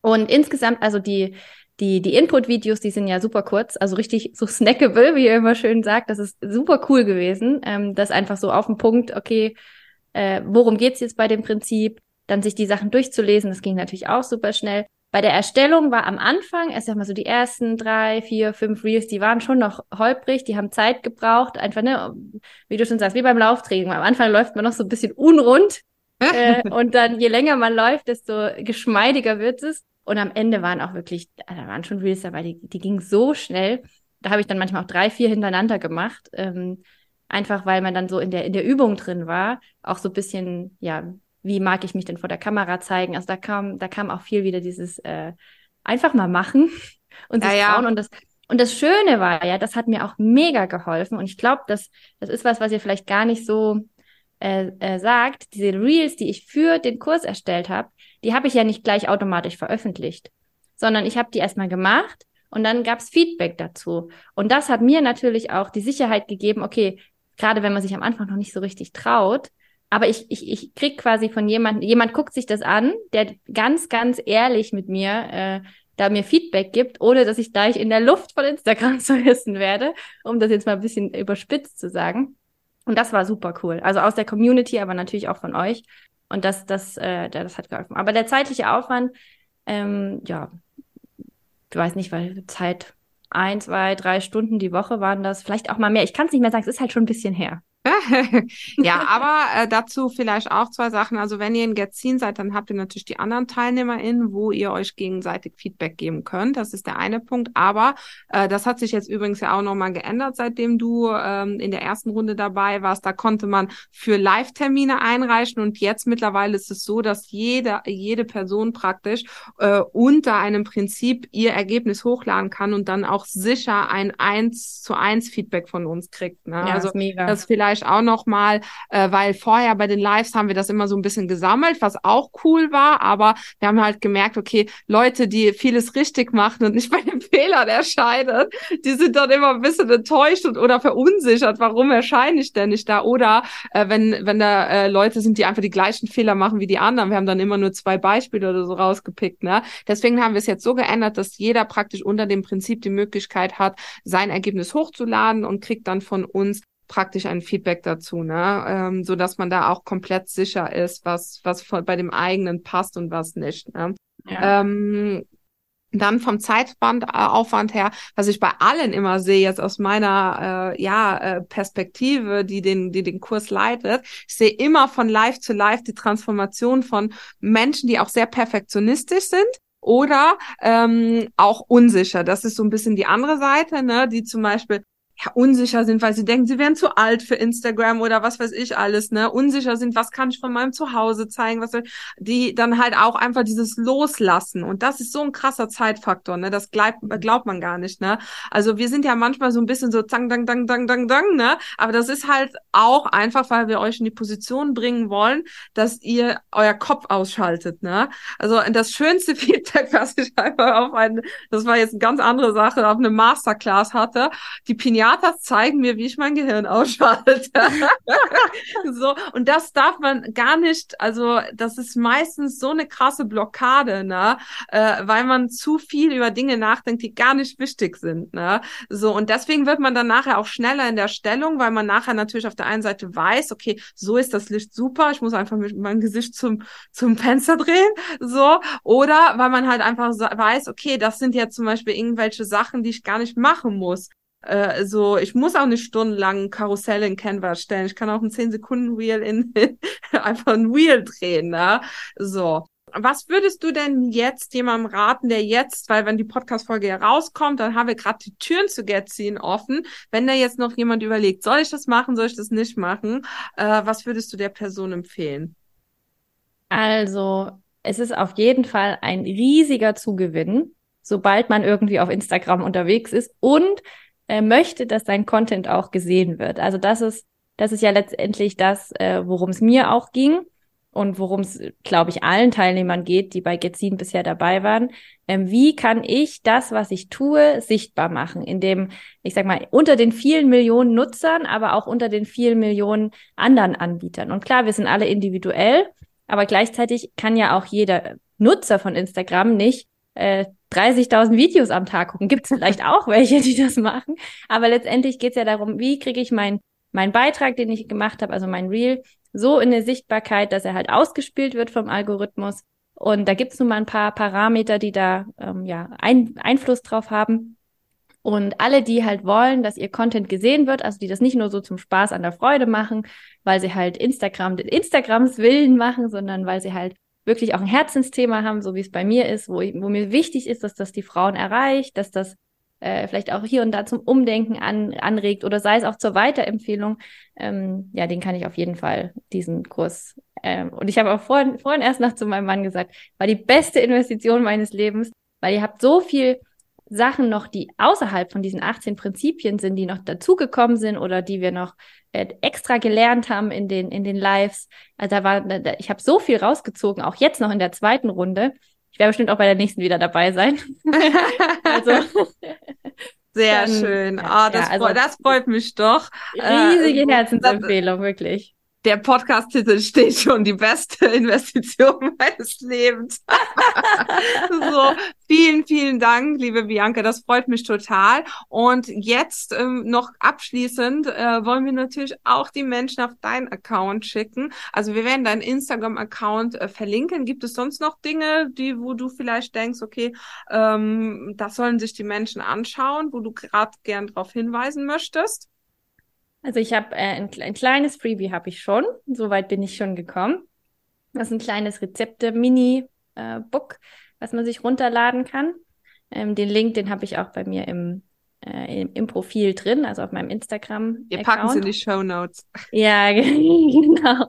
Und insgesamt, also die, die, die Input-Videos, die sind ja super kurz, also richtig so [laughs] snackable, wie ihr immer schön sagt. Das ist super cool gewesen. Ähm, das einfach so auf den Punkt, okay, äh, worum geht's jetzt bei dem Prinzip? Dann sich die Sachen durchzulesen, das ging natürlich auch super schnell. Bei der Erstellung war am Anfang, erst sag mal so die ersten drei, vier, fünf Reels, die waren schon noch holprig, die haben Zeit gebraucht, einfach, ne, wie du schon sagst, wie beim Lauftraining. Am Anfang läuft man noch so ein bisschen unrund. äh, und dann, je länger man läuft, desto geschmeidiger wird es. Und am Ende waren auch wirklich, da waren schon Reels dabei, die, die gingen so schnell. Da habe ich dann manchmal auch drei, vier hintereinander gemacht. Ähm, einfach weil man dann so in der, in der Übung drin war. Auch so ein bisschen, ja, wie mag ich mich denn vor der Kamera zeigen? Also da kam, da kam auch viel wieder dieses äh, einfach mal machen [laughs] und sich ja, trauen. Ja. Und das, und das Schöne war ja, das hat mir auch mega geholfen. Und ich glaube, das, das ist was, was ihr vielleicht gar nicht so äh, äh, sagt. Diese Reels, die ich für den Kurs erstellt habe, die habe ich ja nicht gleich automatisch veröffentlicht, sondern ich habe die erstmal gemacht und dann gab es Feedback dazu. Und das hat mir natürlich auch die Sicherheit gegeben, okay, gerade wenn man sich am Anfang noch nicht so richtig traut, aber ich, ich, ich krieg quasi von jemandem, jemand guckt sich das an, der ganz, ganz ehrlich mit mir äh, da mir Feedback gibt, ohne dass ich gleich in der Luft von Instagram [laughs] zerrissen werde, um das jetzt mal ein bisschen überspitzt zu sagen. Und das war super cool. Also aus der Community, aber natürlich auch von euch. Und das, das, äh, das hat geholfen. Aber der zeitliche Aufwand, ähm, ja, ich weiß nicht, weil Zeit ein, zwei, drei Stunden die Woche waren das, vielleicht auch mal mehr. Ich kann es nicht mehr sagen, es ist halt schon ein bisschen her. [laughs] ja, aber äh, dazu vielleicht auch zwei Sachen. Also wenn ihr in Getzin seid, dann habt ihr natürlich die anderen TeilnehmerInnen, wo ihr euch gegenseitig Feedback geben könnt. Das ist der eine Punkt. Aber äh, das hat sich jetzt übrigens ja auch nochmal geändert, seitdem du ähm, in der ersten Runde dabei warst. Da konnte man für Live-Termine einreichen und jetzt mittlerweile ist es so, dass jede, jede Person praktisch äh, unter einem Prinzip ihr Ergebnis hochladen kann und dann auch sicher ein 1 zu 1 Feedback von uns kriegt. Ne? Ja, also ist mega. das vielleicht vielleicht auch noch mal, äh, weil vorher bei den Lives haben wir das immer so ein bisschen gesammelt, was auch cool war, aber wir haben halt gemerkt, okay, Leute, die vieles richtig machen und nicht [laughs] bei den Fehlern erscheinen, die sind dann immer ein bisschen enttäuscht und, oder verunsichert, warum erscheine ich denn nicht da? Oder äh, wenn, wenn da äh, Leute sind, die einfach die gleichen Fehler machen wie die anderen, wir haben dann immer nur zwei Beispiele oder so rausgepickt. Ne? Deswegen haben wir es jetzt so geändert, dass jeder praktisch unter dem Prinzip die Möglichkeit hat, sein Ergebnis hochzuladen und kriegt dann von uns praktisch ein Feedback dazu, ne? Ähm, so dass man da auch komplett sicher ist, was, was bei dem eigenen passt und was nicht. Ne? Ja. Ähm, dann vom Zeitaufwand her, was ich bei allen immer sehe, jetzt aus meiner äh, ja, äh, Perspektive, die den, die den Kurs leitet, ich sehe immer von Live zu Live die Transformation von Menschen, die auch sehr perfektionistisch sind, oder ähm, auch unsicher. Das ist so ein bisschen die andere Seite, ne, die zum Beispiel ja, unsicher sind, weil sie denken, sie wären zu alt für Instagram oder was weiß ich alles, ne? Unsicher sind, was kann ich von meinem Zuhause zeigen, was soll, die dann halt auch einfach dieses Loslassen. Und das ist so ein krasser Zeitfaktor, ne? Das glaubt, glaubt man gar nicht, ne? Also wir sind ja manchmal so ein bisschen so zang, dang, dang, dang, dang, dang, ne? Aber das ist halt auch einfach, weil wir euch in die Position bringen wollen, dass ihr euer Kopf ausschaltet, ne? Also das schönste [laughs] Feedback, was ich einfach auf einen, das war jetzt eine ganz andere Sache, auf eine Masterclass hatte, die Piniata Pinatas zeigen mir, wie ich mein Gehirn ausschalte. [laughs] so, und das darf man gar nicht, also das ist meistens so eine krasse Blockade, ne? Äh, weil man zu viel über Dinge nachdenkt, die gar nicht wichtig sind. Ne? So, und deswegen wird man dann nachher auch schneller in der Stellung, weil man nachher natürlich auf der einen Seite weiß, okay, so ist das Licht super, ich muss einfach mit meinem Gesicht zum, zum Fenster drehen. So, oder weil man halt einfach weiß, okay, das sind ja zum Beispiel irgendwelche Sachen, die ich gar nicht machen muss äh, so, ich muss auch nicht stundenlang Karussell in Canva stellen. Ich kann auch ein 10 Sekunden Wheel in, [laughs] einfach ein Wheel drehen, ne? So. Was würdest du denn jetzt jemandem raten, der jetzt, weil wenn die Podcast-Folge herauskommt, dann haben wir gerade die Türen zu Getziehen offen. Wenn da jetzt noch jemand überlegt, soll ich das machen, soll ich das nicht machen, äh, was würdest du der Person empfehlen? Also, es ist auf jeden Fall ein riesiger Zugewinn, sobald man irgendwie auf Instagram unterwegs ist und äh, möchte, dass sein Content auch gesehen wird. Also das ist, das ist ja letztendlich das, äh, worum es mir auch ging und worum es, glaube ich, allen Teilnehmern geht, die bei Getzin bisher dabei waren. Ähm, wie kann ich das, was ich tue, sichtbar machen, indem, ich sag mal, unter den vielen Millionen Nutzern, aber auch unter den vielen Millionen anderen Anbietern. Und klar, wir sind alle individuell, aber gleichzeitig kann ja auch jeder Nutzer von Instagram nicht äh, 30.000 Videos am Tag gucken. Gibt es vielleicht auch welche, die das machen. Aber letztendlich geht es ja darum, wie kriege ich meinen mein Beitrag, den ich gemacht habe, also mein Reel, so in der Sichtbarkeit, dass er halt ausgespielt wird vom Algorithmus. Und da gibt es nun mal ein paar Parameter, die da ähm, ja ein, Einfluss drauf haben. Und alle, die halt wollen, dass ihr Content gesehen wird, also die das nicht nur so zum Spaß an der Freude machen, weil sie halt Instagram, Instagrams Willen machen, sondern weil sie halt wirklich auch ein Herzensthema haben, so wie es bei mir ist, wo, ich, wo mir wichtig ist, dass das die Frauen erreicht, dass das äh, vielleicht auch hier und da zum Umdenken an, anregt oder sei es auch zur Weiterempfehlung, ähm, ja, den kann ich auf jeden Fall, diesen Kurs. Ähm, und ich habe auch vorhin, vorhin erst noch zu meinem Mann gesagt, war die beste Investition meines Lebens, weil ihr habt so viel Sachen noch, die außerhalb von diesen 18 Prinzipien sind, die noch dazugekommen sind oder die wir noch äh, extra gelernt haben in den, in den Lives. Also da war, da, ich habe so viel rausgezogen, auch jetzt noch in der zweiten Runde. Ich werde bestimmt auch bei der nächsten wieder dabei sein. [laughs] also sehr dann, schön. Oh, das, ja, also, freut, das freut mich doch. Riesige äh, Herzensempfehlung, wirklich der Podcast-Titel steht schon, die beste Investition [laughs] meines Lebens. [laughs] so, vielen, vielen Dank, liebe Bianca, das freut mich total. Und jetzt ähm, noch abschließend äh, wollen wir natürlich auch die Menschen auf deinen Account schicken. Also wir werden deinen Instagram-Account äh, verlinken. Gibt es sonst noch Dinge, die, wo du vielleicht denkst, okay, ähm, das sollen sich die Menschen anschauen, wo du gerade gern darauf hinweisen möchtest? Also ich habe äh, ein, ein, kleines Freebie habe ich schon. Soweit bin ich schon gekommen. Das ist ein kleines Rezepte-Mini-Book, äh, was man sich runterladen kann. Ähm, den Link, den habe ich auch bei mir im, äh, im, im, Profil drin, also auf meinem Instagram. Wir packen sie in die Show Notes. Ja, [laughs] genau.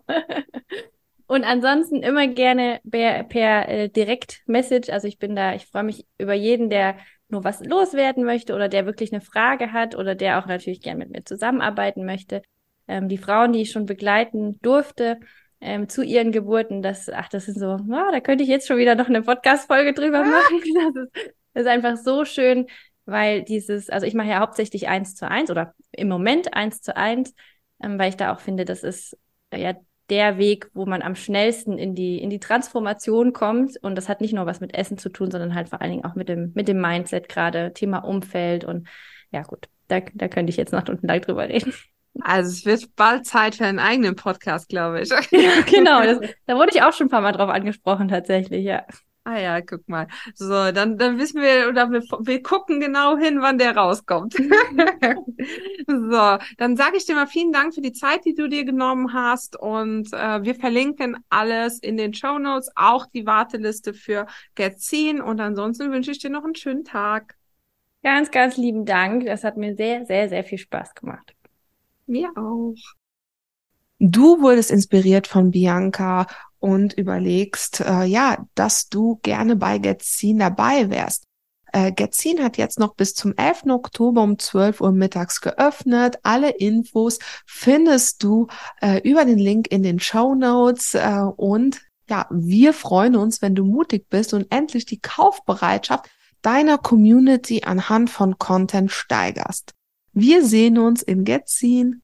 Und ansonsten immer gerne per, per äh, Direct-Message. Also ich bin da, ich freue mich über jeden, der nur was loswerden möchte oder der wirklich eine Frage hat oder der auch natürlich gern mit mir zusammenarbeiten möchte. Ähm, die Frauen, die ich schon begleiten durfte ähm, zu ihren Geburten, das, ach, das ist so, oh, da könnte ich jetzt schon wieder noch eine Podcast-Folge drüber machen. [laughs] Das ist, das ist einfach so schön, weil dieses, also ich mache ja hauptsächlich eins zu eins oder im Moment eins zu eins, ähm, weil ich da auch finde, das ist ja der Weg, wo man am schnellsten in die, in die Transformation kommt. Und das hat nicht nur was mit Essen zu tun, sondern halt vor allen Dingen auch mit dem, mit dem Mindset gerade, Thema Umfeld und ja gut, da, da könnte ich jetzt Nacht und Tag drüber reden. Also es wird bald Zeit für einen eigenen Podcast, glaube ich. [laughs] genau, das, da wurde ich auch schon ein paar Mal drauf angesprochen, tatsächlich, ja. Ah ja, guck mal. So, dann, dann wissen wir, oder wir, wir gucken genau hin, wann der rauskommt. [laughs] so, dann sage ich dir mal vielen Dank für die Zeit, die du dir genommen hast. Und äh, wir verlinken alles in den Show Notes, auch die Warteliste für Getzin. Und ansonsten wünsche ich dir noch einen schönen Tag. Ganz, ganz lieben Dank. Das hat mir sehr, sehr, sehr viel Spaß gemacht. Mir auch. Du wurdest inspiriert von Bianca und überlegst, äh, ja, dass du gerne bei Getzin dabei wärst. Äh, Getzin hat jetzt noch bis zum 11. Oktober um 12 Uhr mittags geöffnet. Alle Infos findest du äh, über den Link in den Show Notes äh, und ja, wir freuen uns, wenn du mutig bist und endlich die Kaufbereitschaft deiner Community anhand von Content steigerst. Wir sehen uns im Getzin.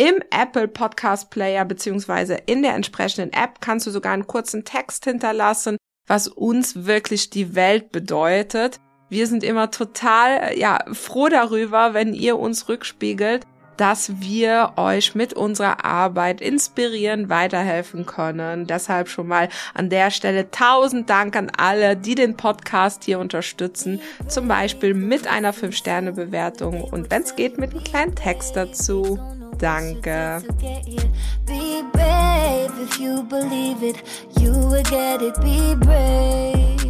Im Apple Podcast Player beziehungsweise in der entsprechenden App kannst du sogar einen kurzen Text hinterlassen, was uns wirklich die Welt bedeutet. Wir sind immer total ja froh darüber, wenn ihr uns rückspiegelt, dass wir euch mit unserer Arbeit inspirieren, weiterhelfen können. Deshalb schon mal an der Stelle tausend Dank an alle, die den Podcast hier unterstützen. Zum Beispiel mit einer 5-Sterne-Bewertung und wenn es geht, mit einem kleinen Text dazu. Danke. Be brave if you believe it, you will get it. Be brave.